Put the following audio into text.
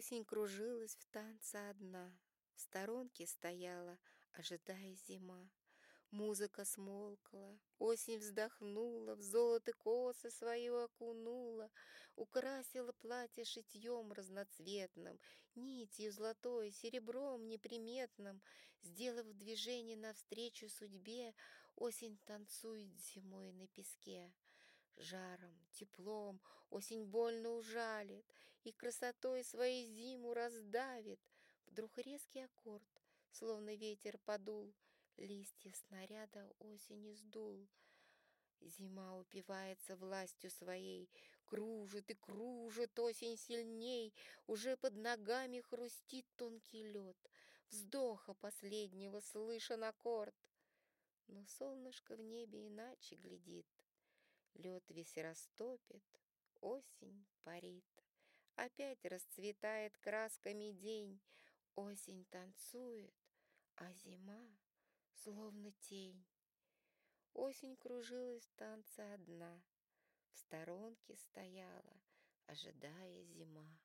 Осень кружилась в танце одна, В сторонке стояла, ожидая зима. Музыка смолкла, осень вздохнула, В золото косы свои окунула, Украсила платье шитьем разноцветным, Нитью золотой, серебром неприметным, Сделав движение навстречу судьбе, Осень танцует зимой на песке. Жаром, теплом осень больно ужалит И красотой своей зиму раздавит. Вдруг резкий аккорд, словно ветер подул — Листья снаряда осени сдул. Зима упивается властью своей, Кружит и кружит осень сильней, Уже под ногами хрустит тонкий лед, Вздоха последнего слышен аккорд. Но солнышко в небе иначе глядит, Лед весь растопит, осень парит. Опять расцветает красками день, Осень танцует, а зима словно тень. Осень кружилась в танце одна, В сторонке стояла, ожидая зима.